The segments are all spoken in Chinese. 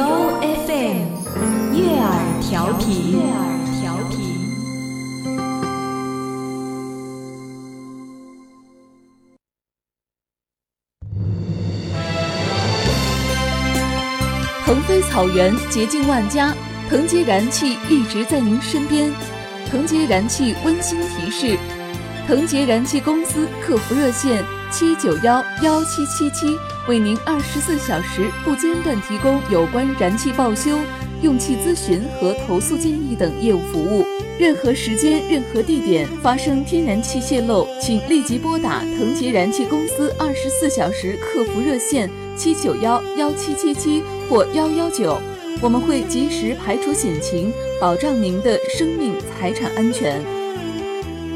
由 FM 悦耳调频。悦耳调频。腾飞草原，洁净万家，腾杰燃气一直在您身边。腾杰燃气温馨提示：腾杰燃气公司客服热线七九幺幺七七七，为您二十四小时不间断提供有关燃气报修、用气咨询和投诉建议等业务服务。任何时间、任何地点发生天然气泄漏，请立即拨打腾杰燃气公司二十四小时客服热线七九幺幺七七七或幺幺九，我们会及时排除险情，保障您的生命财产安全。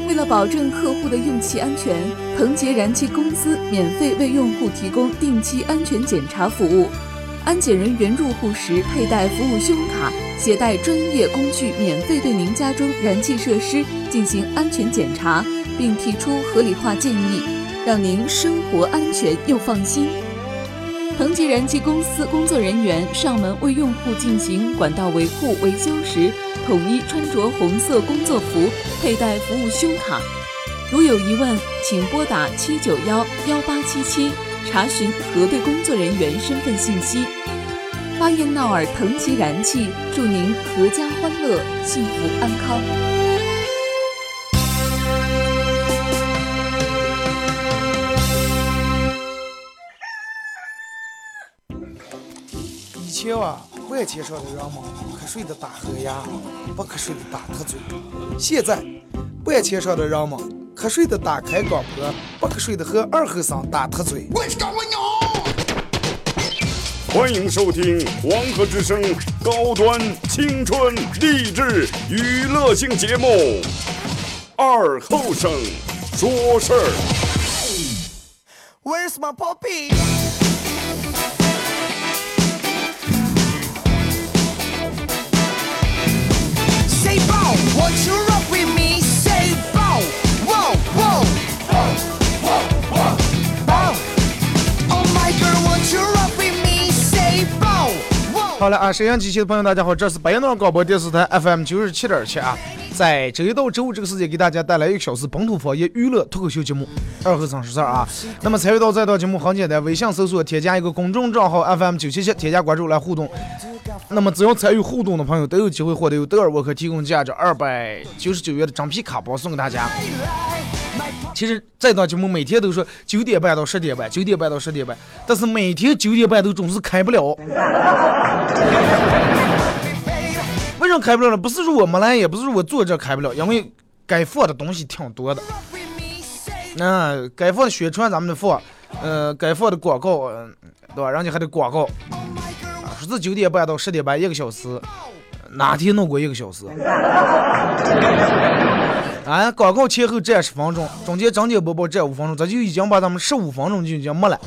为了保证客户的用气安全，鹏杰燃气公司免费为用户提供定期安全检查服务。安检人员入户时佩戴服务胸卡，携带专业工具，免费对您家中燃气设施进行安全检查，并提出合理化建议，让您生活安全又放心。腾吉燃气公司工作人员上门为用户进行管道维护维修时，统一穿着红色工作服，佩戴服务胸卡。如有疑问，请拨打七九幺幺八七七查询核对工作人员身份信息。巴彦淖尔腾吉燃气祝您阖家欢乐、幸福安康。前啊，万千上的人们瞌睡的打呵呀，不瞌睡的打特嘴。现在，万千上的人们瞌睡的打开广播，不瞌睡的和二后生打特嘴。欢迎收听黄河之声高端青春励志娱乐性节目《二后生说事儿》。Where's my puppy？好了啊，沈阳机器的朋友，大家好，这是白羊岛广播电视台 FM 九十七点七啊，在周一到周五这个时间给大家带来一个小时本土方言娱乐脱口秀节目《二和尚十三》啊。那么参与到这档节目很简单，微信搜索添加一个公众账号 FM 九七七，添加关注来互动。那么只要参与互动的朋友都有机会获得由德尔沃克提供价值二百九十九元的真皮卡包送给大家。其实这档节目每天都说九点半到十点半，九点半到十点半，但是每天九点半都总是开不了。为啥开不了呢？不是说我没来，也不是说我坐这开不了，因为该放的东西挺多的。那、该放的宣传咱们得放，呃，该放的广告，嗯对吧？人家还得广告。啊，说是九点半到十点半一个小时，哪天弄过一个小时？啊，广告前后站十分钟，中间整点播报站五分钟，这就已经把咱们十五分钟就已经没了。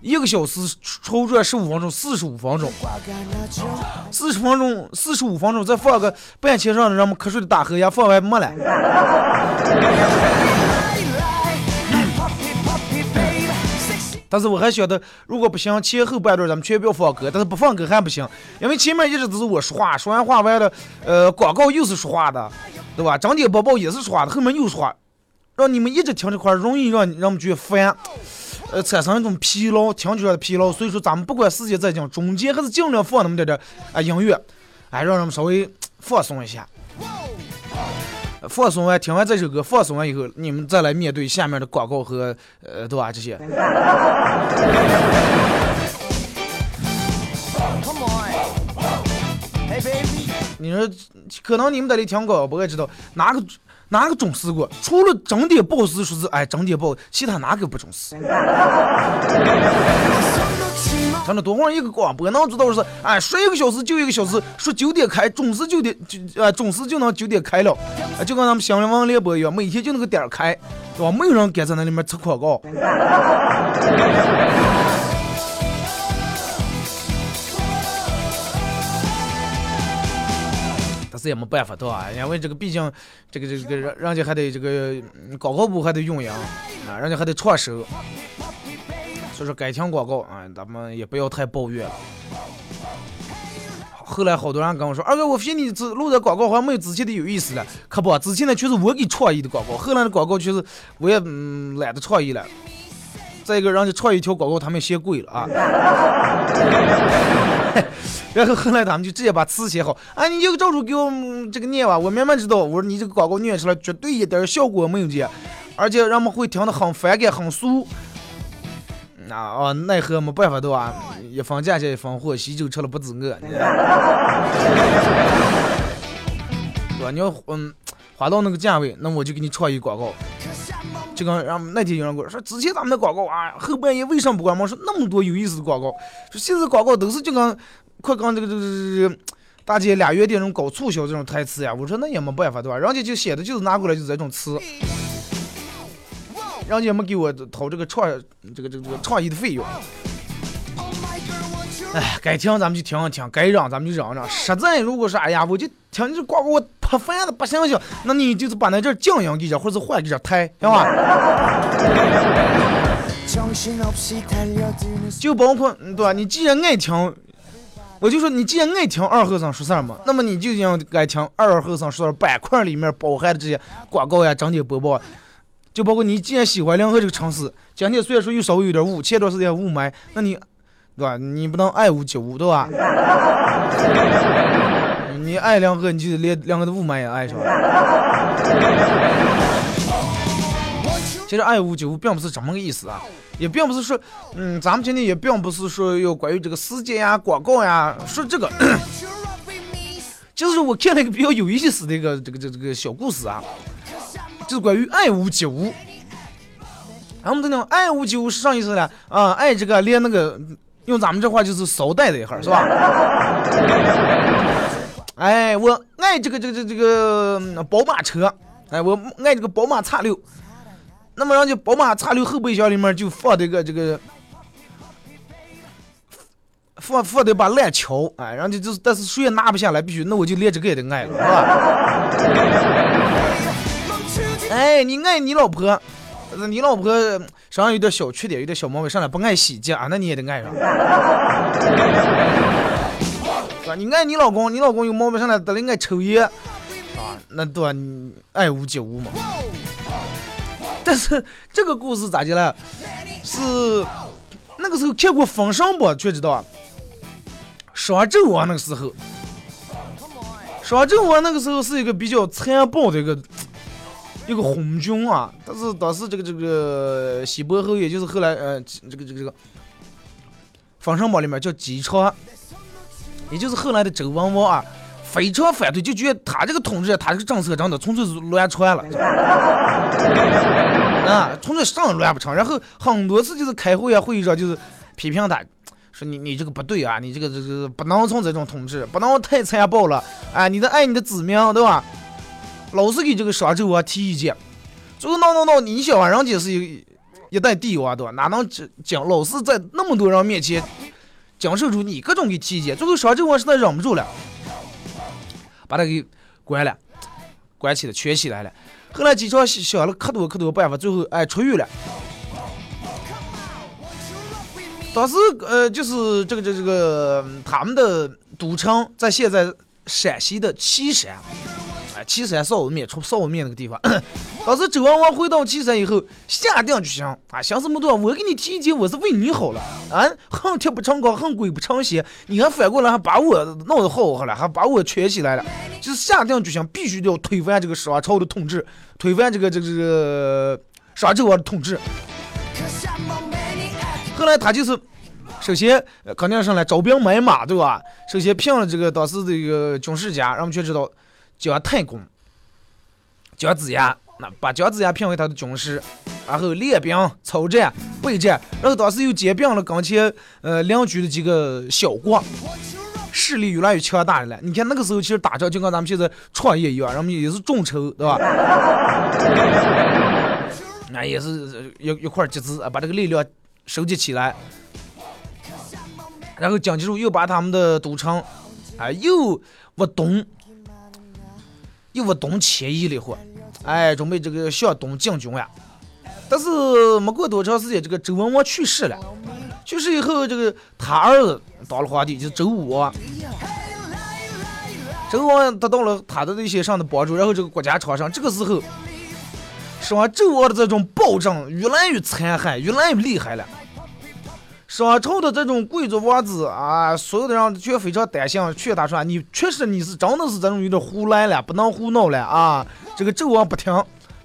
一个小时抽出来十五分钟，四十五分钟，四十分钟，四十五分钟再放个半天让我们瞌睡的大河呀，放完没了。但是我还晓得，如果不行，前后半段咱们全不要放歌，但是不放歌还不行，因为前面一直都是我说话，说完话完了，呃，广告又是说话的，对吧？整点播报也是说话的，后面又说话，让你们一直听这块，容易让让们觉得烦，呃，产生一种疲劳，听起来的疲劳。所以说，咱们不管时间再讲，中间还是尽量放那么点点啊音乐，哎，让人们稍微放松一下。放松完，听完这首歌，放松完以后，你们再来面对下面的广告和呃，对吧？这些。Come on. 你说，可能你们在里听广播，也知道哪个哪个重视过？除了整点报时说是哎整点报其他哪个不重视？真的，多会儿一个广播能知道是，哎，说一个小时就一个小时，说九点开，准时九点就啊，准时就能九点开了，啊，就跟咱们新闻联播一样，每天就那个点儿开，对吧？没有人敢在那里面吃广告。但是也没办法，对吧？因为这个毕竟，这个这个人人家还得这个广告部还得运营啊，人家还得创收，所以说改听广告啊，咱们也不要太抱怨了。后来好多人跟我说，二哥，我发现你这录的广告好像没有之前的有意思了，可不，之前的全是我给创意的广告，后来的广告全是我也懒得创意了。再一个，人家创意一条广告，他们嫌贵了啊。然后后来他们就直接把词写好，啊，你就照着给我嗯这个念吧，我明明知道。我说你这个广告念出来绝对一点效果没有见，而且人们会听得很反感、很俗。那啊，奈何没办法的啊，一分价钱一分货，喜酒吃了不止饿。对吧？你要嗯划到那个价位，那我就给你创意广告。就跟让那天有人跟我说，之前咱们的广告啊，后半夜为什么不关门？说那么多有意思的广告，说现在广告都是就跟快跟这个这个这个大姐俩月店这种搞促销这种台词呀。我说那也没办法对吧？人家就写的就是拿过来就是这种词，人家也没给我掏这个创这个这个这个创意的费用。哎，该听咱们就听一听，该让咱们就让让。实在如果说哎呀，我就听你这广告我怕烦的不行行，那你就是把那阵静音给这，或者是换给这台，行吧？就包括对吧？你既然爱听，我就说你既然爱听二和尚说事儿嘛，那么你就应该听二和尚说事儿板块里面包含的这些广告呀、整体播报。就包括你既然喜欢梁河这个城市，今天虽然说又稍微有点雾，前段时间雾霾，那你对吧？你不能爱屋及乌，对吧？你爱梁河，你就连梁河的雾霾也爱上了。其实爱屋及乌并不是这么个意思啊，也并不是说，嗯，咱们今天也并不是说要关于这个时间呀、广告呀，说这个，就是我看了一个比较有意思的一个这个这个这个小故事啊，就是关于爱屋及乌。然后我们这种爱屋及乌是啥意思呢？啊，爱这个连那个。用咱们这话就是捎带的一儿，是吧？哎，我爱这个这个这个这个宝马车，哎，我爱这个宝马叉六。那么，人家宝马叉六后备箱里面就放这个这个放放的把烂桥，哎，人家就是但是谁也拿不下来，必须那我就连这个也得爱了，是吧？哎，你爱你老婆。你老婆身上有点小缺点，有点小毛病，上来不爱洗洁，那你也得爱上。是吧？你爱你老公，你老公有毛病上来得了爱抽烟，啊，那对爱屋及乌嘛。但是这个故事咋的了？是那个时候看过《封神》榜？却知道啊。双纣王那个时候，双纣王那个时候是一个比较残暴的一个。一个昏君啊，但是当时这个这个西伯侯，也就是后来呃这个这个这个《封神榜》里面叫姬昌，也就是后来的周文王啊，非常反对，就觉得他这个统治，他这个政策真的纯粹是乱传了，啊，纯粹上乱不成。然后很多次就是开会啊，会议上就是批评他，说你你这个不对啊，你这个这个不能从这种统治，不能太残暴了，啊，你的爱你的子民，对吧？老是给这个商纣王提意见，最后闹闹闹，你想啊，人家是一一代帝王，对吧？哪能讲老是在那么多人面前讲受出你各种给提意见？最后商纣王实在忍不住了，把他给关了，关起来，圈起来了。后来经常想了可多可多办法，最后哎出狱了。当时呃，就是这个这这个他们的都城在现在陕西的岐山。哎岐山臊子面出臊子面那个地方，当时周文王回到岐山以后，下定决心啊，想这么多，我给你提意见，我是为你好了啊，恨铁不成钢，恨鬼不成仙，你还反过来还把我弄得好好了，还把我圈起来了，就是下定决心，必须要推翻这个商朝的统治，推翻这个这个这个商纣王的统治。后来他就是，首先肯定上来招兵买马，对吧？首先聘了这个当时这个军事家，让我们全知道。姜太公，姜子牙，那把姜子牙评为他的军师，然后练兵、操战、备战，然后当时又兼并了跟前呃邻居的几个小国，势力越来越强大了。你看那个时候其实打仗就跟咱们现在创业一样，人们也是众筹，对吧？那也是一一块集资啊，把这个力量收集起来，然后蒋介石又把他们的都城啊又往东，又往东迁移了一会儿，哎，准备这个向东进军呀。但是没过多长时间，这个周文王去世了，去世以后，这个他儿子当了皇帝，就是周武王。周武王得到了他的一些上的帮助，然后这个国家昌盛。这个时候，是吧？周王的这种暴政越来越残害，越来越厉害了。商朝的这种贵族王子啊，所有的人却非常担心，劝他说：“你确实你是真的是这种有点胡来了，不能胡闹了啊！”这个纣王不听，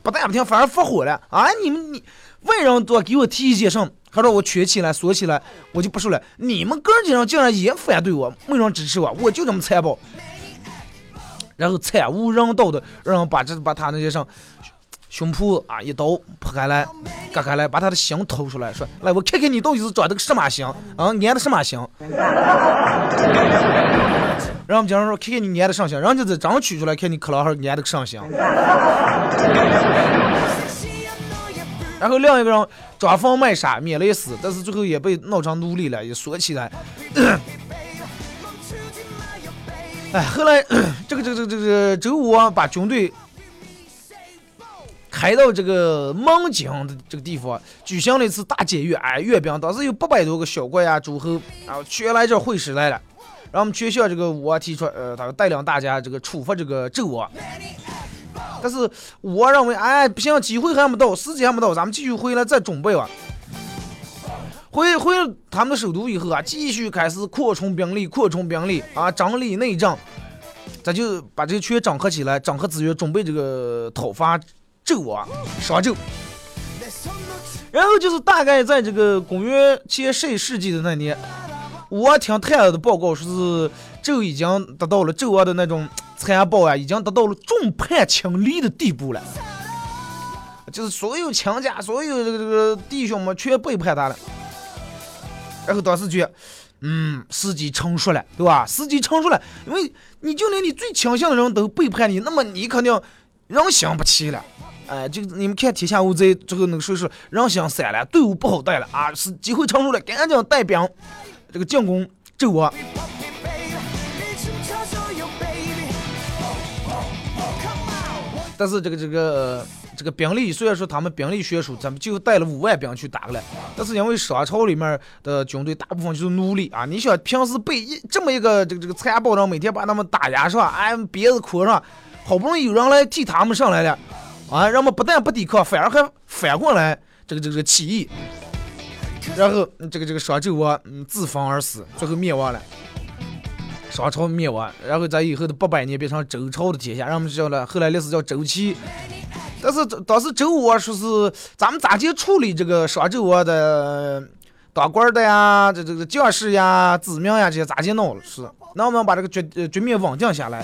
不但不听，反而发火了啊！你们你外人多给我提意见上，他说我圈起来锁起来，我就不说了。你们哥几人竟然也反对我，没人支持我，我就这么残暴。然后惨无人道的让把这把他那些上。胸脯啊，一刀剖开来，割开来，把他的心掏出来，说：“来，我看看你到底是长的个什么心啊，安的什么心？”然后我们经常说：“看看你安的上心。”人家这张取出来，看你克老汉安的个上心。然后另一个人装疯卖傻，免了一死，但是最后也被闹成奴隶了，也锁起来。哎，后来这个这个这个这个周武王把军队。开到这个孟津的这个地方，举行了一次大检阅，哎，阅兵，当时有八百多个小国呀、诸侯，然后全来这会师来了，然后我们全向这个我提出，呃，他带领大家这个处罚这个纣王。但是我认为，哎，不行，机会还没到，时间还没到，咱们继续回来再准备吧。回回他们的首都以后啊，继续开始扩充兵力，扩充兵力啊，整理内政，咱就把这些全整合起来，整合资源，准备这个讨伐。纣王商纣，然后就是大概在这个公元前十一世纪的那年，我听太儿的报告说是纣已经达到了纣王的那种残暴啊，已经达到了众叛亲离的地步了，就是所有亲家、所有这个这个弟兄们全背叛他了。然后当时觉得，嗯，时机成熟了，对吧？时机成熟了，因为你就连你最亲信的人都背叛你，那么你肯定人心不齐了。哎，就你们看天下无贼，最后那个说是人心散了，队伍不好带了啊，是机会成熟了，赶紧带兵这个进攻纣王。但是这个这个这个兵力虽然说他们兵力悬殊，咱们就带了五万兵去打了，但是因为商朝里面的军队大部分就是奴隶啊，你想平时被一这么一个这个这个残暴人每天把他们打压是吧？哎，鞭子捆上，好不容易有人来替他们上来了。啊，人们不但不抵抗，反而还反过来这个这个起义，然后这个这个商纣王自焚而死，最后灭亡了，商朝灭亡，然后在以后的八百年变成周朝的天下，人们叫了后来历史叫周期，但是当时周武王说是咱们咋去处理这个商纣王的当官的呀，这这个将士呀、子民呀这些咋去弄是，那我们把这个局局面稳定下来。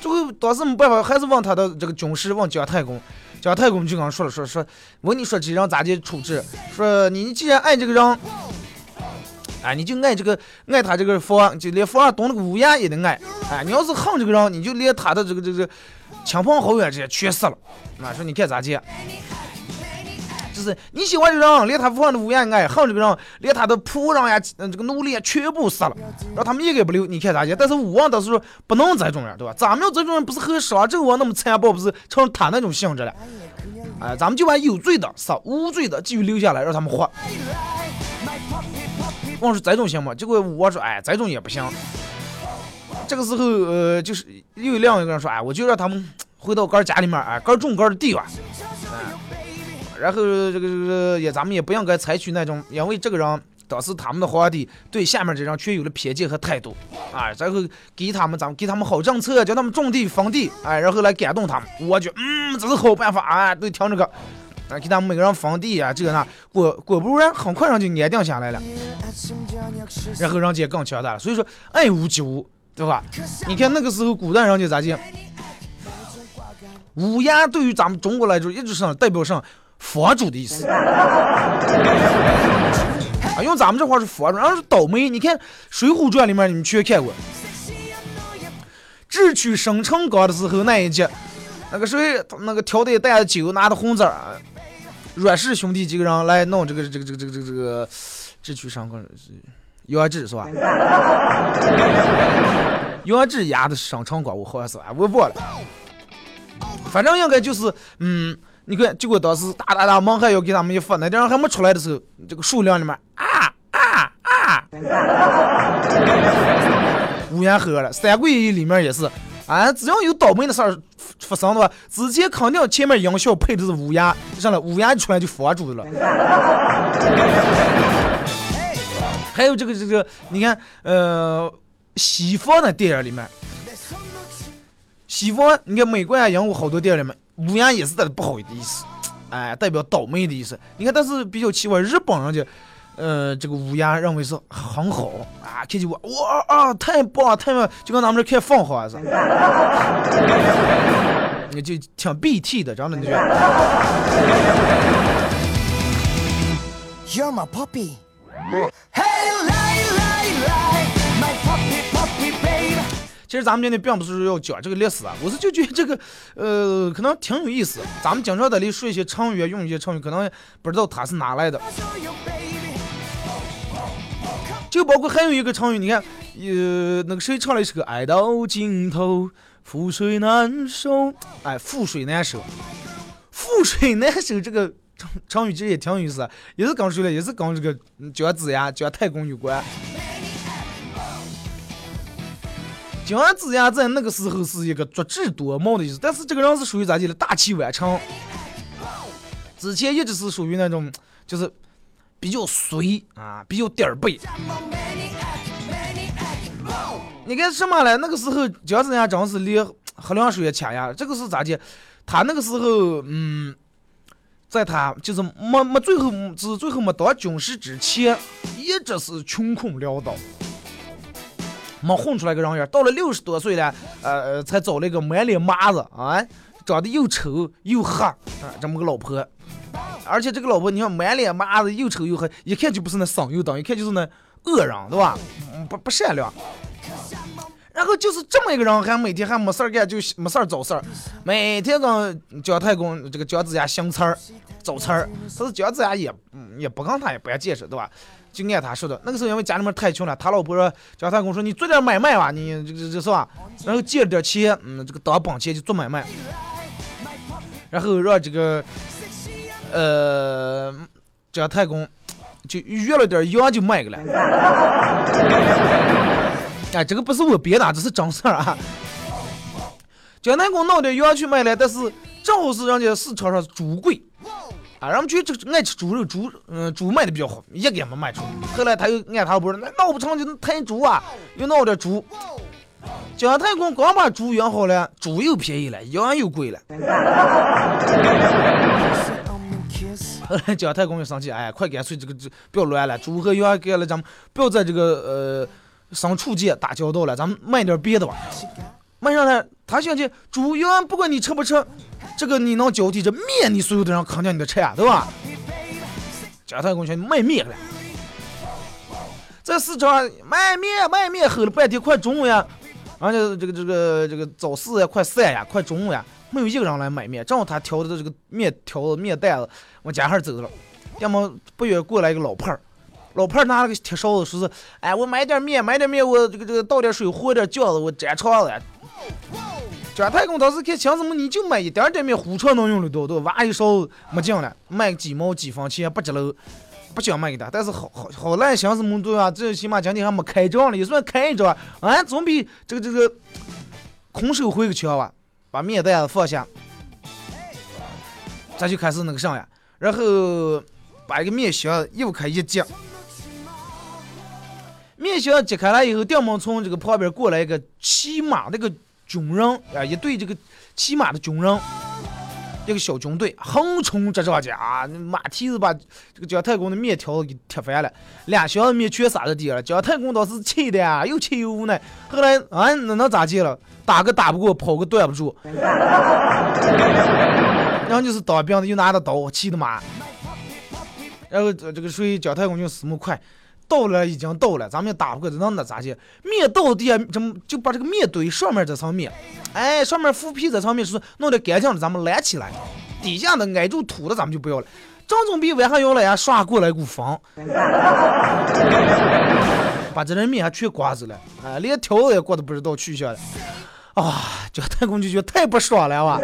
最后当时没办法，还是问他的这个军师，问姜太公。姜太公就跟他说了，说说，问你说这人咋的处置？说你既然爱这个人，哎，你就爱这个爱他这个房，就连房上动那个乌鸦也得爱。哎，你要是恨这个人，你就连他的这个这个亲朋好友这些全杀了。啊，说你看咋接？就是你喜欢的人，连他房的乌鸦爱；恨这个人，连他的仆人呀、嗯这个奴隶全部杀了，让他们一个不留。你看咋接？但是武王当时说不能这种人，对吧？咱们要这种人，不是和商纣王那么残暴，不是成他那种性质了。哎，咱们就把有罪的杀，无罪的继续留下来，让他们活。王说这种行吗？结果武王说，哎，这种也不行。这个时候，呃，就是又有另一个人说，哎，我就让他们回到哥家里面，哎，哥种哥的地吧。然后这个这个也咱们也不应该采取那种，因为这个人当时他们的皇帝对下面这人却有了偏见和态度啊，然后给他们咱们给他们好政策，叫他们种地封地，哎，然后来感动他们。我觉得嗯，这是好办法啊，都听这个，啊，给他们每个人封地啊，这个那果果不然，很快上就安定下来了，然后人家更强大了。所以说爱屋及乌，对吧？你看那个时候古代人家咋讲？乌鸦对于咱们中国来说，一直是代表上佛主的意思。啊，用咱们这话是佛主，然后是倒霉。你看《水浒传》里面，你们全看过。智取生辰纲的时候那一集，那个谁，那个挑担子酒，拿的红字儿，阮氏兄弟几个人来弄这个这个这个这个这个这个智取生辰是杨志是吧？杨志压的是生辰纲，我好像是，哎，我忘了。反正应该就是，嗯，你看，结果当时大大大猛还要给他们一发，那点儿还没出来的时候，这个数量里面啊啊啊，乌鸦喝了。《三国演义》里面也是，啊，只要有倒霉的事儿发生的话，之前肯定前面音效配的是乌鸦，上来乌鸦一出来就佛主了。还有这个这个，你看，呃，西方的电影里面。西方，你看美国啊、英国好多电影里面，乌鸦也是带着不好意思，哎，代表倒霉的意思。你看，但是比较奇怪，日本人家，呃，这个乌鸦认为是很好啊，看见我，哇啊，太棒了，太棒了，就跟咱们这看放花似的，你就挺 BT 的，真的，你觉得？You're my puppy. Hey, lie, lie, lie, 其实咱们今天并不是要讲这个历史啊，我是就觉得这个，呃，可能挺有意思。咱们经常在里说一些成语，用一些成语，可能不知道它是哪来的。就包括还有一个成语，你看，呃，那个谁唱了一首《爱到尽头，覆水难收》，哎，覆水难收，覆水难收这个成成语其实也挺有意思，也是跟谁了，也是跟这个姜子牙、姜太公有关。姜子牙在那个时候是一个足智多谋的意思，但是这个人是属于咋地的大器晚成，之前一直是属于那种就是比较随啊，比较点儿背。你看什么嘞？那个时候姜子牙真是离喝凉水也掐牙，这个是咋的？他那个时候，嗯，在他就是没没最后是最后没当军师之前，一直是穷困潦倒，没混出来个人样。到了六十多岁了，呃，才找了一个满脸麻子啊，长得又丑又黑啊，这么个老婆。而且这个老婆，你看满脸麻子，又丑又黑，一看就不是那省油灯，一看就是那恶人，对吧？嗯不不善良。然后就是这么一个人，还每天还没事儿干，就没事儿找事儿，每天跟姜太公这个姜子牙行刺儿、找刺儿。可是姜子牙也嗯也不跟他也不爱解释，对吧？就按他说的。那个时候因为家里面太穷了，他老婆说姜太公说你做点买卖吧，你这个这是吧？然后借了点钱，嗯，这个当本钱就做买卖，然后让这个呃姜太公就约了点羊就卖给了。哎，这个不是我编的，这是真事儿啊。姜太公弄点羊去卖了，但是正好是人家市场上猪贵，啊，人们觉得这爱吃猪肉，猪嗯、猪卖的比较好，一个也没卖出。后来他又按他不是，那闹不成就抬猪啊，又闹点猪。姜太公刚把猪养好了，猪又便宜了，羊又贵了。后来姜太公又生气，哎，快干脆这个这不要乱了，猪和羊给了咱们，不要在这个呃牲畜界打交道了，咱们卖点别的吧。卖上来，他想起猪羊，不管你吃不吃，这个你能交替着面，你所有的人肯定你得吃呀，对吧？姜太公想卖面了，在市场卖面卖面，吼了半天，快中午呀，而且这个这个这个早市呀，快散呀，快中午呀，没有一个人来买面，正好他挑的这个面挑的面袋子往家上走了，要么不远过来一个老胖儿，老胖儿拿了个铁勺子，说是，哎，我买点面，买点面，我这个这个倒点水，和点饺子，我粘肠子。姜太公当时看想什么，你就买一点点面，糊肠能用的多，对吧？挖一勺没劲了，卖几毛几分钱不值喽，不想卖给他。但是好好好赖想什么对吧？最起码今天还没开张了，也算开一张，啊，总比这个这个空手回个强吧。把面袋子放下，咱就开始那个啥呀，然后把一个面箱又开一接，面箱揭开了以后，掉门从这个旁边过来一个骑马那个军人啊，一队这个骑马的军人，一个小军队横冲直撞去啊，马蹄子把这个姜太公的面条给踢翻了，两箱子面全撒在地上了。姜太公当时气的呀，又气又无奈。后来啊，那能咋地了？打个打不过，跑个断不住。然后就是当兵的又拿着刀，气的马。然后这这个谁姜太公就死么快，到了已经到了，咱们也打不过，能那咋去？面到地下，怎么就把这个面堆上面这层面，哎，上面浮皮这层面是弄得干净了，咱们拦起来，底下的挨住土的咱们就不要了。正准备晚上要来呀，刷过来一股风，把这人面还全刮走了，哎，连条子也刮的不知道去向了。啊，这太公就觉得太不爽了哇！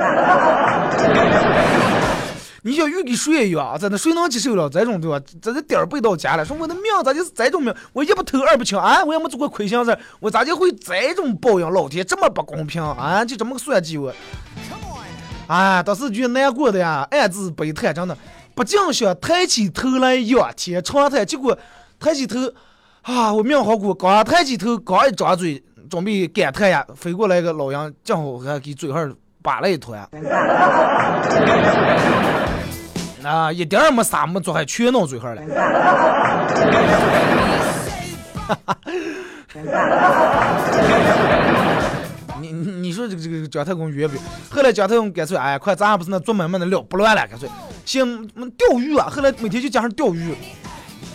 你像遇给谁一样，在那谁能接受了这种对吧？这这点儿背到家了，说我的命咋就是这种命？我一不偷二不抢啊，我也没做过亏心事，我咋就会这种报应？老天这么不公平啊！就这么个算计我。哎，当时就难过的呀，暗自悲叹，真的不禁想抬起头来仰天长叹。结果抬起头，啊，我命好苦，刚抬起头，刚一张嘴。准备感叹呀，飞过来一个老杨，正好还给嘴上扒了一坨呀，啊，一点儿没撒没做，还全弄嘴上了。你你说这个这个姜太公冤不？后来姜太公干脆哎，快咱还不是那做买卖的料，不乱了，干脆先钓鱼啊。后来每天就加上钓鱼。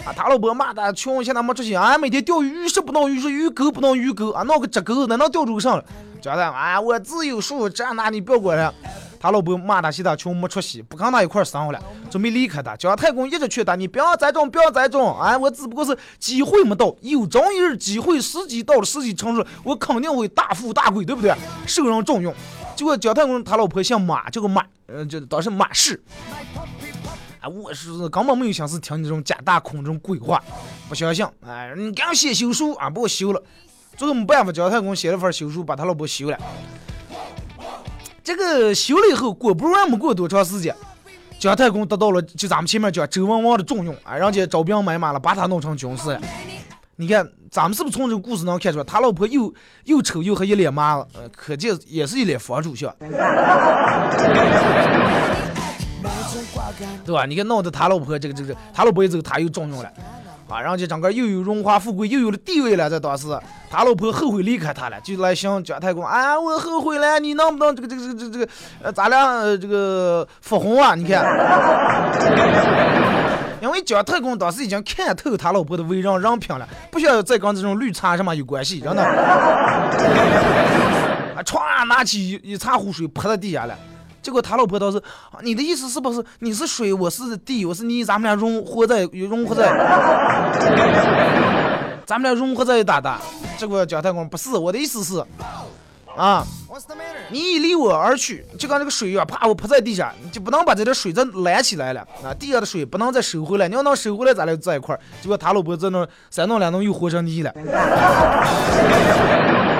啊，他老婆骂他穷，现在没出息啊！每天钓鱼，鱼是不能鱼是鱼钩不能鱼钩啊！闹个直钩，那能钓住个上？叫他啊，我自有数，这那你不要管了。他老婆骂他，嫌他穷没出息，不跟他一块生活了，准备离开他。姜太公一直劝他，你不要栽种，不要栽种哎！我只不过是机会没到，有朝一日机会时机到了，时机成熟，我肯定会大富大贵，对不对？受人重用。结果姜太公他老婆姓马，叫个马，呃，就当时马氏。啊，我是根本没有心思听你这种假大空这种鬼话，不相信。哎，你赶紧写休书啊，把我休了。最后没办法，姜太公写了份休书，把他老婆休了。这个修了以后，果不然没过多长时间，姜太公得到了就咱们前面讲周文王的重用，啊，人家招兵买马了，把他弄成军师。你看，咱们是不是从这个故事能看出来，他老婆又又丑又黑一脸麻子，呃，可见也是一脸佛主相。对吧？你看闹得他老婆这个这个，他老婆这个他又重用了，啊，然后就整个又有荣华富贵，又有了地位了。在当时，他老婆后悔离开他了，就来向姜太公，啊，我后悔了，你能不能这个这个这个这个，呃，咱俩这个复婚啊？你看，因为姜太公当时已经看透他老婆的为人人品了，不需要再跟这种绿茶什么有关系，真的。啊，歘，拿起一茶壶水泼在地下了。结果他老婆倒是，你的意思是不是你是水，我是地，我是泥，咱们俩融合在融合在，咱们俩融合在一打的。结果姜太公不是，我的意思是，啊，你一离我而去，就跟这个水一样，啪，我泼在地下，你就不能把这点水再拦起来了啊，地下的水不能再收回来，你要能收回来，咱俩在一块儿。结果他老婆在那三弄两弄又活成泥了，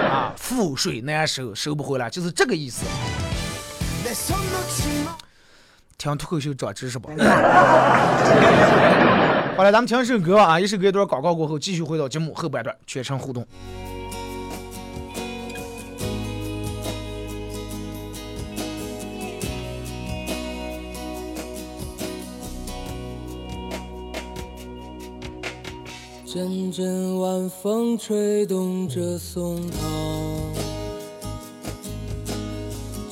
啊，覆水难收，收不回来，就是这个意思。听脱口秀长知识吧？好了，咱们听一首歌啊，一首歌一段广告过后，继续回到节目后半段，全程互动。阵阵晚风吹动着松涛。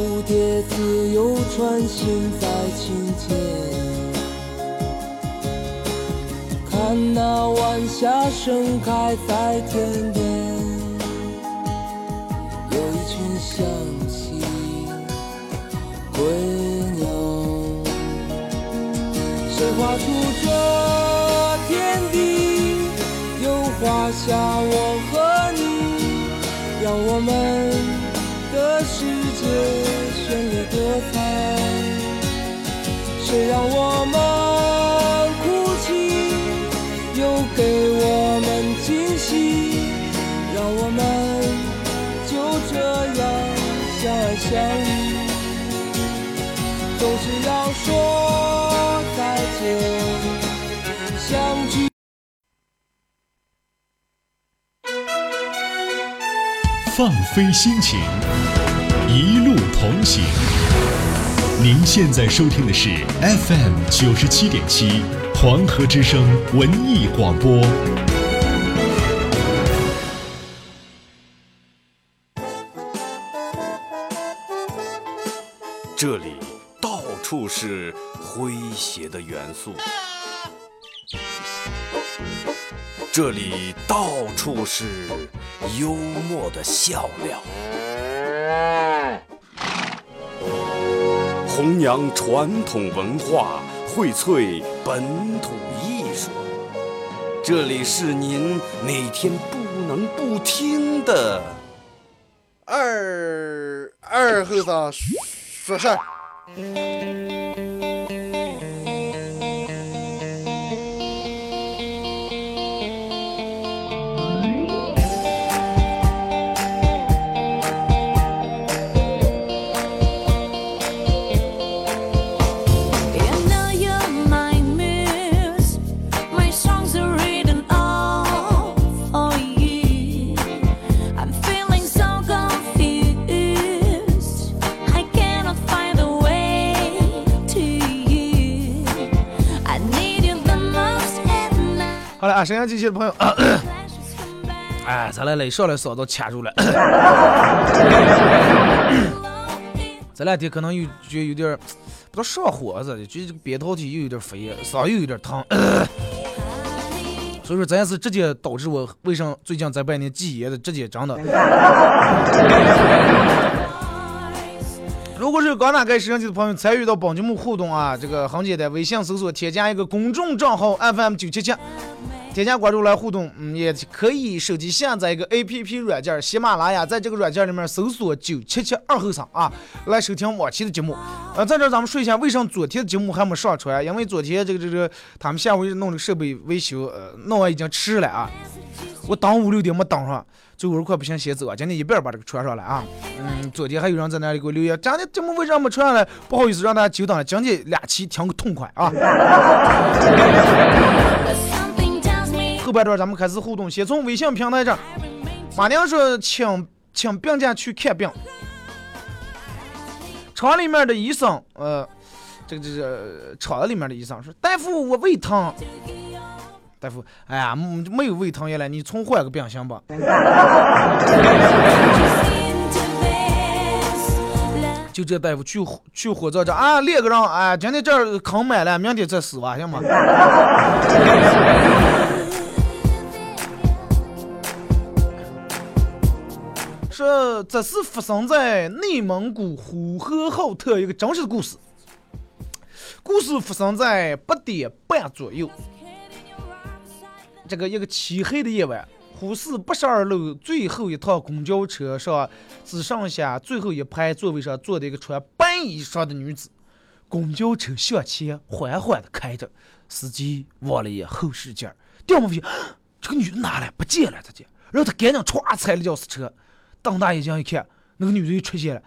蝴蝶自由穿行在琴间，看那晚霞盛开在天边，有一群向西归鸟，谁画出这天地，又画下我和你，让我们。的世界谁让我们哭泣，又给我们惊喜，让我们就这样相爱相，总是要说再见。放飞心情。一路同行。您现在收听的是 FM 九十七点七黄河之声文艺广播。这里到处是诙谐的元素，这里到处是幽默的笑料，弘扬传统文化，荟萃本土艺术。这里是您每天不能不听的。二二后生说事儿。啊，沈阳机器的朋友，哎，咱来了，一上来嗓子卡住了。这两天可能又觉得有点儿不知道上火似的，觉得这个扁桃体又有点肥，嗓子又有点疼。所以说，咱也是直接导致我为啥最近在半年忌爷的直接真的。如果是刚打开摄像机的朋友参与到本节目互动啊，这个很简单，微信搜索添加一个公众账号 FM 九七七，添加关注来互动。嗯，也可以手机下载一个 APP 软件喜马拉雅，在这个软件里面搜索九七七二后生啊，来收听往期的节目。呃，在这咱们说一下，为什么昨天的节目还没上传？因为昨天这个这个他们下午弄这个设备维修，呃，弄完已经迟了啊。我等五六点没等上，最后快不行先走啊！今天一边把这个传上来啊。嗯，昨天还有人在那里给我留言，今天节目为啥没传上来？不好意思让大家久等了，今天两期听个痛快啊！后半段咱们开始互动，先从微信平台这儿。马娘说请请病假去看病，厂里面的医生，呃，这个这个厂子里面的医生说，大夫我胃疼。大夫，哎呀，没有胃疼也来，你重换个病行吧？就这大夫去去火葬场啊，列个人，哎，今天这儿坑满了，明天再死吧，行吗？说这是发生在内蒙古呼和浩特一个真实的故事。故事发生在八点半左右。这个一个漆黑的夜晚，呼市八十二路最后一趟公交车上只剩下最后一排座位上坐的一个穿白衣裳的女子。公交车向前缓缓的开着，司机望了一眼后视镜，掉毛发现这个女的哪了？不见了，直接，然后他赶紧歘踩了脚刹车，瞪大眼睛一看，那个女的又出现了。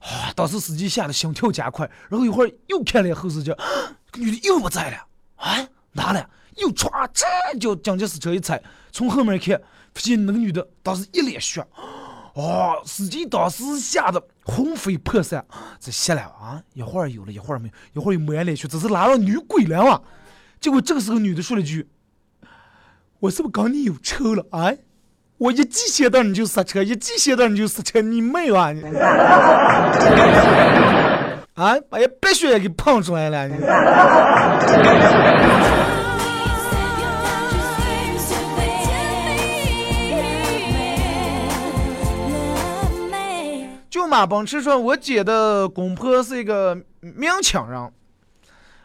啊！当时司机吓得心跳加快，然后一会儿又看了眼后视镜，女的又不在了。啊，哪了？又歘，这就将这司车一踩，从后面一看，发现那个女的当时一脸血。哦，司机当时吓得魂飞魄散，这吓了啊！一会儿有了，一会儿没有，一会儿又没了血，这是拉上女鬼了啊！结果这个时候，女的说了句：“我是不是跟你有仇了啊？我一记先到你就刹车，一记先到你就刹车，你妹啊你！啊，把人白血也给碰出来了你！”就马奔驰说，我姐的公婆是一个明清人，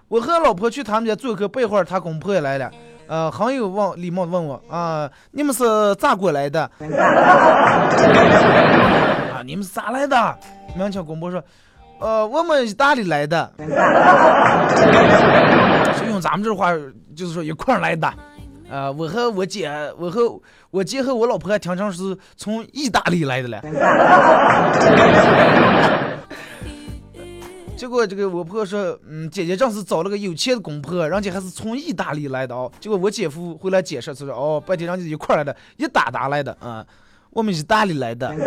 我和老婆去他们家做客，不一会儿他公婆也来了，呃，很有问礼貌的问我啊，你们是咋过来的？啊，你们是咋来的？明清公婆说，呃，我们意大利来的，是用咱们这话，就是说一块儿来的。呃，我和我姐，我和我姐和我老婆还听成是从意大利来的了。结果这个我婆说，嗯，姐姐正是找了个有钱的公婆，人家还是从意大利来的哦。结果我姐夫回来解释，他说，哦，白天人家一块儿来的，一打打来的啊，我们意大利来的。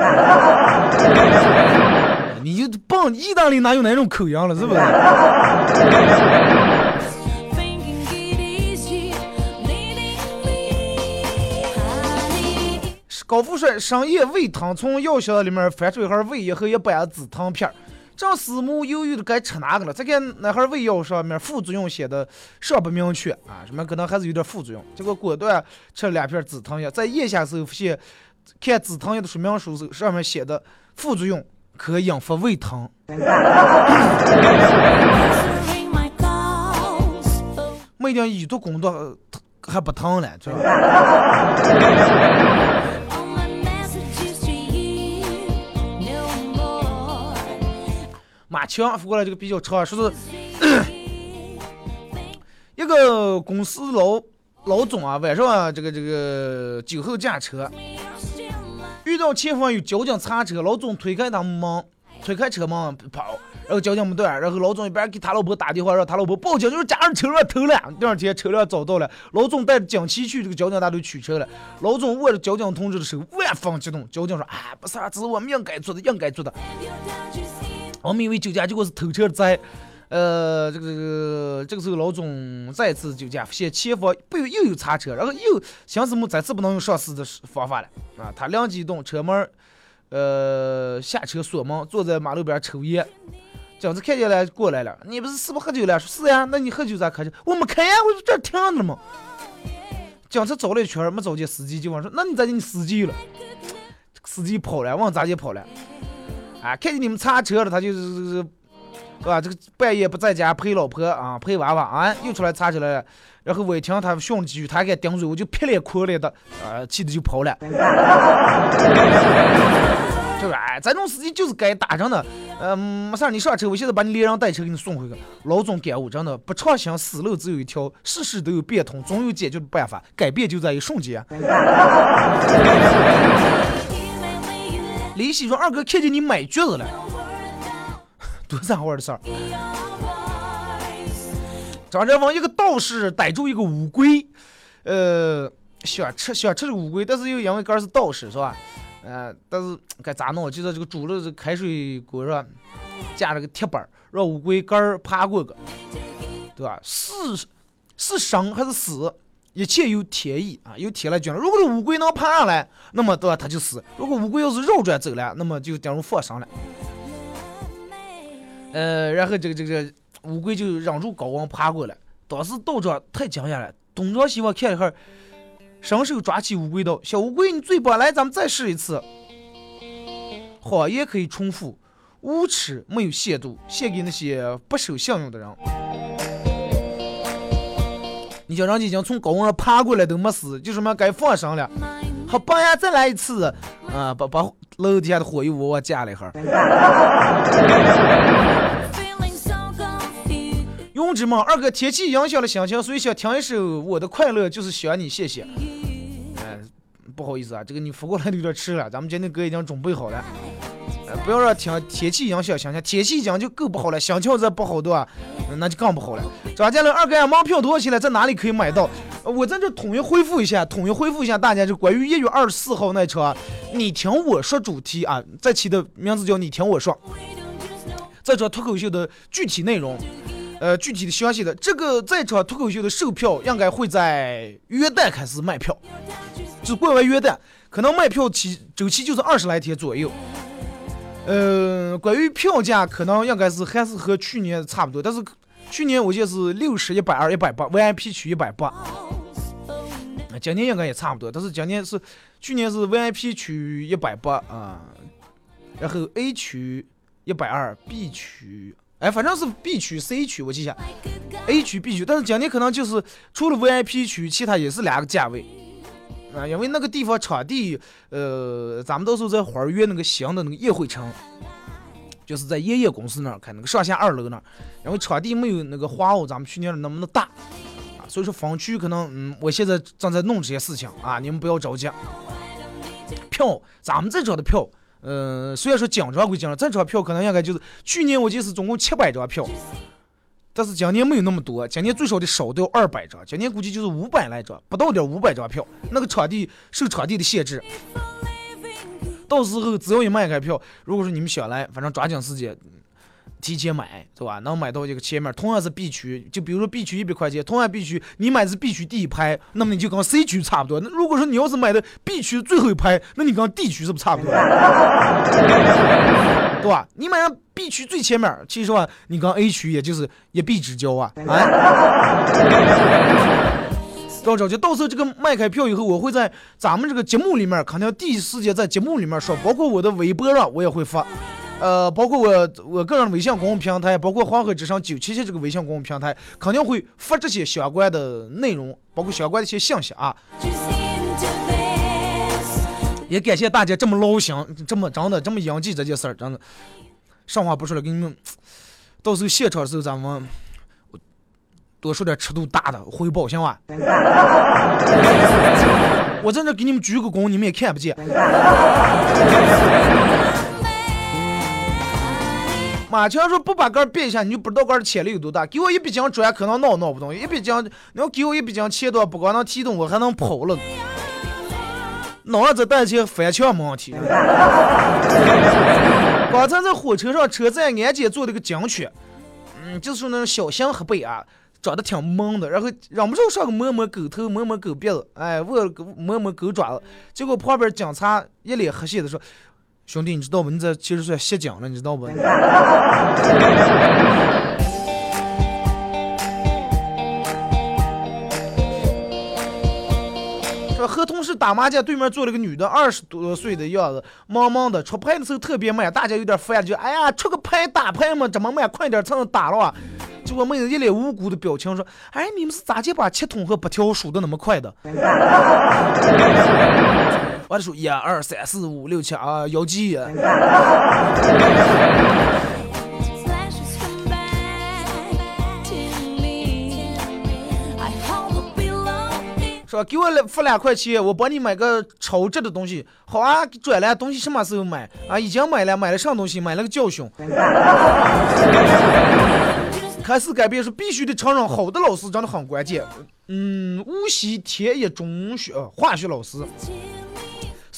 你就棒，意大利哪有那种口音了，是不是？高富帅深夜胃疼，从药箱里面翻出一盒胃药和一板止疼片儿，正思慕犹豫的该吃哪个了。再看那盒胃药上面副作用写的尚不明确啊，什么可能还是有点副作用。结果果断吃了两片止疼药，在咽下时候发现，看止疼药的说明书时上面写的副作用可引发胃疼。没点以毒攻毒还不疼了，知道吧？马强发过来这个比较长，说是 一个公司老老总啊，晚上啊这个这个酒后驾车，遇到前方有交警查车，老总推开他们门，推开车门跑，然后交警没断，然后老总一边给他老婆打电话，让他老婆报警，就是家人车辆偷了。第二天车辆找到了，老总带着警旗去这个交警大队取车了。老总握着交警同志的手，万分激动。交警说：“哎，不是，这是我们应该做的，应该做的。”我们以为酒驾，结果是偷车的贼。呃，这个这个这个时候，老总再次酒驾，发现前方不又有查车，然后又想什么再次不能用上司的方法了啊！他灵机一动，车门呃下车锁门，坐在马路边抽烟。警察看见了，过来了，你不是是不喝酒了？说是呀，那你喝酒咋开车？我没开呀，我就这停着了嘛。警察找了一圈，没找见司机，就问说：“那你咋？你司机了？”司机跑了，问咋就跑了？啊，看见你们擦车了，他就是是吧？这个半夜不在家陪老婆啊，陪娃娃啊，又出来擦车了。然后我一听他训了几句，他给顶嘴，我就劈脸哭来的，啊，气的就跑了。就 是哎，这种司机就是该打上的。嗯，没事儿你上车，我现在把你连人带车给你送回去。老总感悟，真的不创新，死路只有一条，事事都有变通，总有解决的办法，改变就在一瞬间。李喜说：“二哥看见你买橘子了，多啥会儿的事儿？”张家峰一个道士逮住一个乌龟，呃，想吃想吃这乌龟，但是又因为哥是道士是吧？呃，但是该咋弄？就在这个煮了这开水锅上架了个铁板，让乌龟干儿爬过去，对吧？是是生还是死？一切有天意啊，有天来决定。如果这乌龟能爬上来，那么对吧，它就死；如果乌龟要是绕转走了，那么就等于放生了。呃，然后这个这个乌龟就忍住高温爬过来。当时道长太惊讶了，东张西望看了会儿，伸手抓起乌龟道：“小乌龟，你最棒，来，咱们再试一次。谎言可以重复，无耻没有限度，献给那些不守信用的人。”小人已经从高温上爬过来都没死，就说么该放生了。好棒呀，再来一次，啊，把把楼底下的火又往我加了一会儿。勇之梦，二哥天气影响了心情，所以想听一首《我的快乐就是想你》，谢谢。哎，不好意思啊，这个你扶过来的有点迟了，咱们今天歌已经准备好了。不要让天天气影响心情，天气影就够不好了，心情再不好的话，那就更不好了。张建了二哥呀，门票多少钱了？在哪里可以买到？我在这统一恢复一下，统一恢复一下大家就关于一月二十四号那场，你听我说主题啊，这期的名字叫你听我说。这场脱口秀的具体内容，呃，具体的详细的这个这场脱口秀的售票应该会在元旦开始卖票，就过完元旦，可能卖票期周期就是二十来天左右。呃，关于票价，可能应该是还是和去年差不多，但是去年我记得是六十、一百二、一百八，VIP 区一百八。今年应该也差不多，但是今年是去年是 VIP 区一百八啊，然后 A 区一百二，B 区哎，反正是 B 区、C 区，我记下，A 区、B 区，但是今年可能就是除了 VIP 区，其他也是两个价位。因为那个地方场地，呃，咱们到时候在花儿园那个新的那个宴会城，就是在爷爷公司那儿开那个上下二楼那儿，因为场地没有那个华欧咱们去年那么的大，啊，所以说房区可能，嗯，我现在正在弄这些事情啊，你们不要着急。票，咱们这找的票，呃，虽然说紧张归紧张，这场票可能应该就是去年我记得是总共七百张票，但是今年没有那么多，今年最少的少都要二百张，今年估计就是五百来张，不到点五百张票，那个场地受场地的限制。到时候只要一卖开票，如果说你们想来，反正抓紧时间提前买，是吧？能买到这个前面，同样是 B 区，就比如说 B 区一百块钱，同样 B 区你买的是 B 区第一排，那么你就跟 C 区差不多。那如果说你要是买的 B 区最后一排，那你跟 D 区是不是差不多？对吧？你买上 B 区最前面，其实话你跟 A 区也就是一臂之交啊，啊。到着急，到时候这个卖开票以后，我会在咱们这个节目里面，肯定第一时间在节目里面说，包括我的微博上我也会发，呃，包括我我个人微信公众平台，包括黄河之声九七七这个微信公众平台，肯定会发这些相关的内容，包括相关的一些信息啊。也感谢大家这么劳心，这么真的这么应记这件事儿，真的，上话不说了，给你们，到时候现场的时候咱们。多说点尺度大的汇报行吧？我在这给你们鞠个躬，你们也看不见。马强说不把杆变一下，你就不知道杆的潜力有多大。给我一笔钱砖，可能闹闹不动；一笔钱，你要给我一笔钱钱多，不光能提动，我还能跑了。脑上这带钱翻墙没问题。刚才在火车上，车站安检做了个警犬，嗯，就是那种小型黑背啊。长得挺萌的，然后忍不住上个摸摸狗头，摸摸狗鼻子，哎，握个摸摸狗爪子。结果旁边警察一脸黑线的说：“兄弟，你知道不？你这其实算袭警了，你知道不？” 说和同事打麻将，对面坐了个女的，二十多岁的样子，忙忙的出牌的时候特别慢，大家有点烦，就哎呀，出个牌打牌嘛，这么慢，快点才能打了啊！结果妹子一脸无辜的表情说：“哎，你们是咋就把七筒和八条数的那么快的？”我就说：“一二三四五六七啊，腰几。”说给我付两块钱，我帮你买个超值的东西。好啊，转来东西什么时候买啊？已经买了，买了啥东西？买了个教训。开始改变是必须得承认，好的老师真的很关键。嗯，无锡天一中学化学老师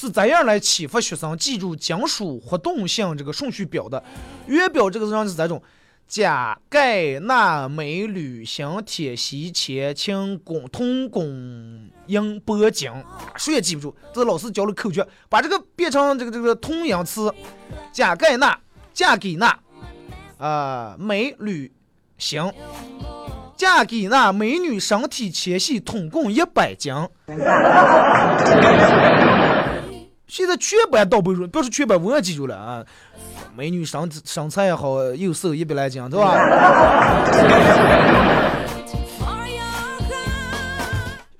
是怎样来启发学生记住金属活动性这个顺序表的。原表这个上是这种：钾、钙、钠、镁、铝、锌、铁、锡、铅、氢、汞、铜、汞、银、铂、金。谁也记不住，这是老师教的口诀，把这个变成这个这个同音词：钾、钙、钠、钾、钙、钠，啊，镁、铝。行，嫁给那美女，身体纤细，统共一百斤。现在全班倒背如，不是全班，我也记住了啊。美女身身材也好，又瘦一百来斤，对吧？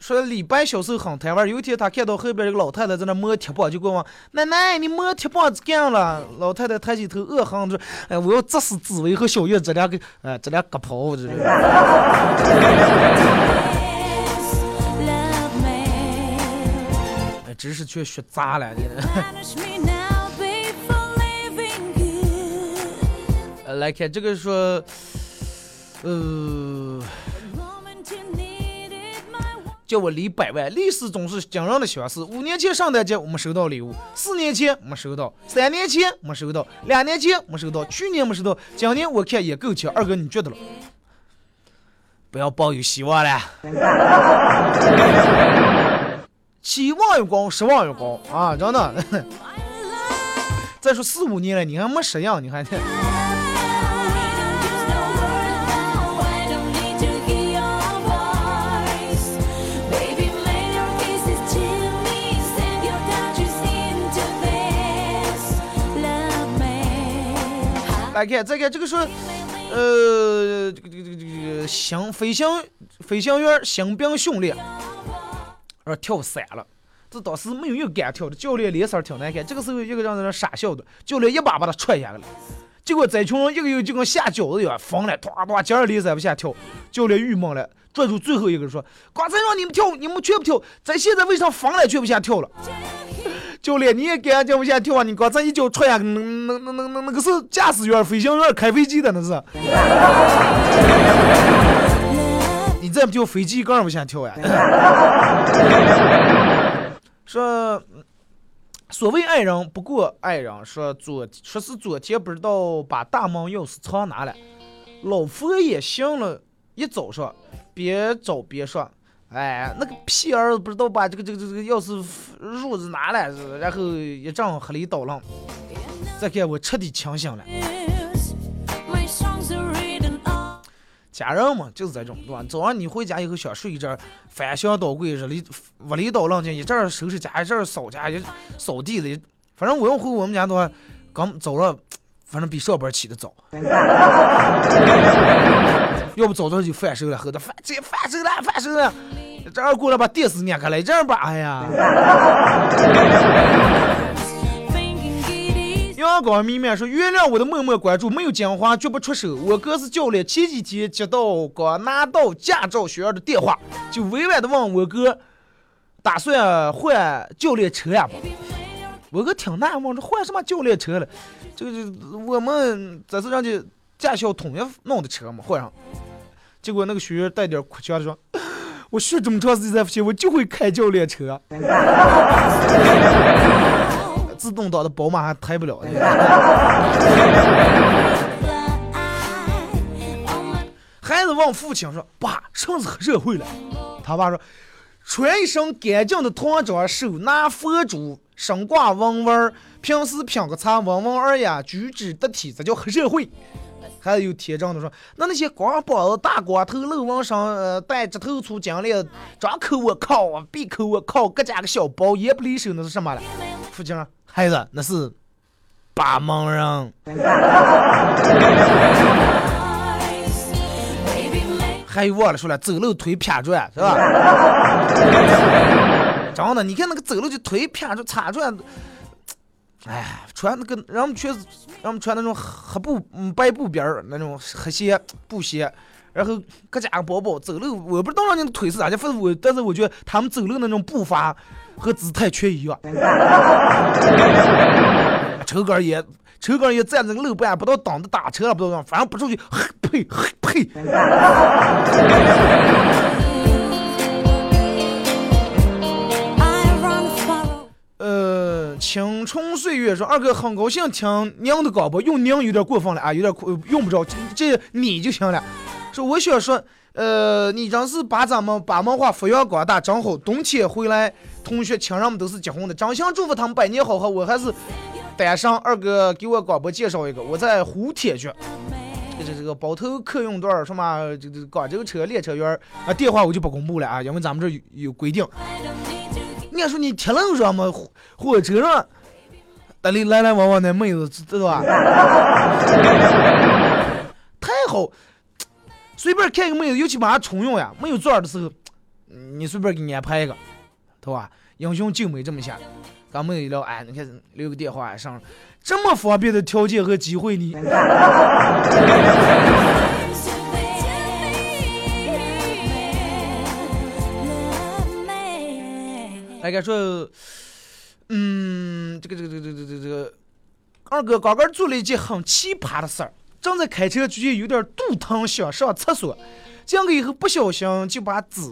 说李白小时候很贪玩，有一天他看到后边一个老太太在那摸铁棒，就过问奶奶：“你摸铁棒干了？”老太太抬起头，恶狠狠说：“哎，我要砸死紫薇和小月这两个，哎，这俩割袍子。”知识却学砸了，你。来看这个说，呃。叫我离百万，历史总是惊人的相似。五年前圣诞节我们收到礼物，四年前没收到，三年前没收到，两年前没收到，去年没收到，今年我看也够呛。二哥你觉得了？不要抱有希望了，期望越高，失望越高啊！真的。再说四五年了，你还没适应，你还。来看，再看这个说，呃，这个这个这个这个行飞行飞行员新兵训练，而跳伞了。这当时没有一个敢跳的，教练脸色挺难看。这个时候，一个人在那傻笑的，教练一把把他踹下来了。结果这群人一个又就跟下饺子一样，疯了，唰唰，接着脸色不下跳。教练郁闷了，拽住最后一个说：“刚才让你们跳，你们全不跳，咱现在为啥疯了，却不下跳了？” 教练你也敢叫不下跳啊？你刚才一脚踹下，那那那那那那个是驾驶员、飞行员开飞机的那是。你再不跳飞机，更不想跳呀？说，所谓爱人不过爱人，说昨说是昨天不知道把大门钥匙藏哪了，老佛爷信了，一早上边找边说，哎，那个屁儿子不知道把这个这个这个钥匙褥子拿来，然后一阵黑里捣乱，再看我彻底清醒了。家人嘛就是这种，对吧？早上你回家以后想睡一阵，翻箱倒柜，这里屋里捣乱去，一阵收拾家，一阵扫家，一扫地的。反正我要回我们家的话，刚走了，反正比上班起的早。要不早早就翻手了，后头翻这翻手了，翻手了。这儿过来把电视拧开了，这儿把哎呀。阳光明媚说：“原谅我的默默关注，没有讲话绝不出手。我哥是教练，前几天接到刚拿到驾照学员的电话，就委婉的问我哥，打算换教练车呀？我哥挺纳闷，这换什么教练车了？这个这我们这是让家驾校统一弄的车嘛，换上。结果那个学员带点哭腔的说：我学这么长时间才发现，我就会开教练车。” 自动挡的宝马还抬不了。孩子问父亲说：“爸，什么是黑社会了？”他爸说：“穿一身干净的唐装，手拿佛珠，身挂文玩，平时品个茶，文文尔雅，举止得体，这叫黑社会。”还有天真的说：“那那些光膀子、大光头、露纹身，呃，戴着头粗金链，张口我靠，闭口我靠，各家个小包，也不离手，那是什么了？” 父亲。孩子，那是把盲人。还有忘了说了，走路腿偏转是吧？真的，你看那个走路就腿偏转、擦转。哎，穿那个，人们全是，让我们穿那种黑布、嗯白布边儿那种黑鞋、布鞋，然后各家个包包走路，我不知道人家的腿是咋的，反正我，但是我觉得他们走路那种步伐。和姿态全一样，抽根烟，抽根烟站在那个路边，不知道挡着打车了，不知道，反正不出去，呸呸呸！青春岁月说，二哥很高兴听娘的广播，用娘有点过分了啊，有点用不着，这这你就行了。说我想说。呃，你真是把咱们把文化发扬光大，正好冬天回来，同学亲人们都是结婚的，真心祝福他们百年好合。我还是单身，二哥给我广播介绍一个，我在湖铁局，这这这个包头客运段什么这这广州车列车员啊，电话我就不公布了啊，因为咱们这有有规定。你说你铁路上么，火车上，那里来来往往的妹子，知道吧？太好。随便看一个妹子，尤其马上重用呀，没有座儿的时候，你随便给你安排一个，对吧？英雄救美这么下，刚妹子一聊，哎，你看留个电话上，这么方便的条件和机会呢？大概说，嗯，这个这个这个这个这个，二哥刚刚做了一件很奇葩的事儿。正在开车，就有点肚疼，想上厕所，进去以后不小心就把纸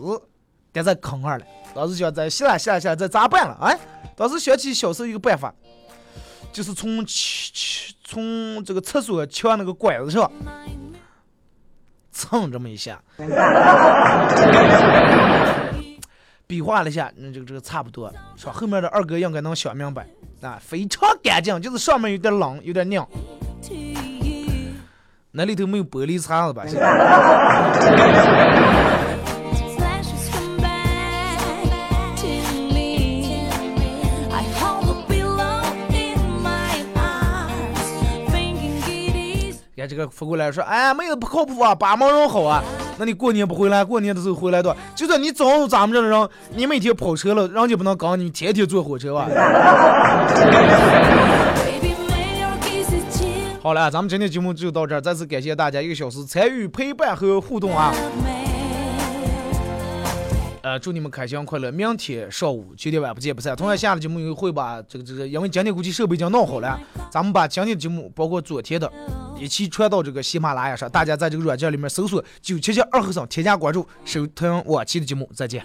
跌在坑上了。当时想再洗了洗了洗了，再咋办了？哎，当时想起小时候一个办法，就是从从这个厕所墙那个管子上蹭这么一下，比划了一下，那这个这个差不多，说后面的二哥应该能想明白啊，非常干净，就是上面有点冷，有点亮。那里头没有玻璃碴子吧？看这个扶过来说：“哎，妹子不靠谱啊，把毛人好啊。那你过年不回来？过年的时候回来的，就算你找咱们这的人，你每天跑车了，人家不能刚你天天坐火车吧。”好了，咱们今天节目就到这儿，再次感谢大家一个小时参与陪伴和互动啊！呃，祝你们开心快乐！明天上午九点半不见不散。同样，下了节目以后会把这个这个，因为今天估计设备已经弄好了，咱们把今天的节目，包括昨天的，一起传到这个喜马拉雅上。大家在这个软件里面搜索“九七七二和尚”，添加关注，收听往期的节目。再见。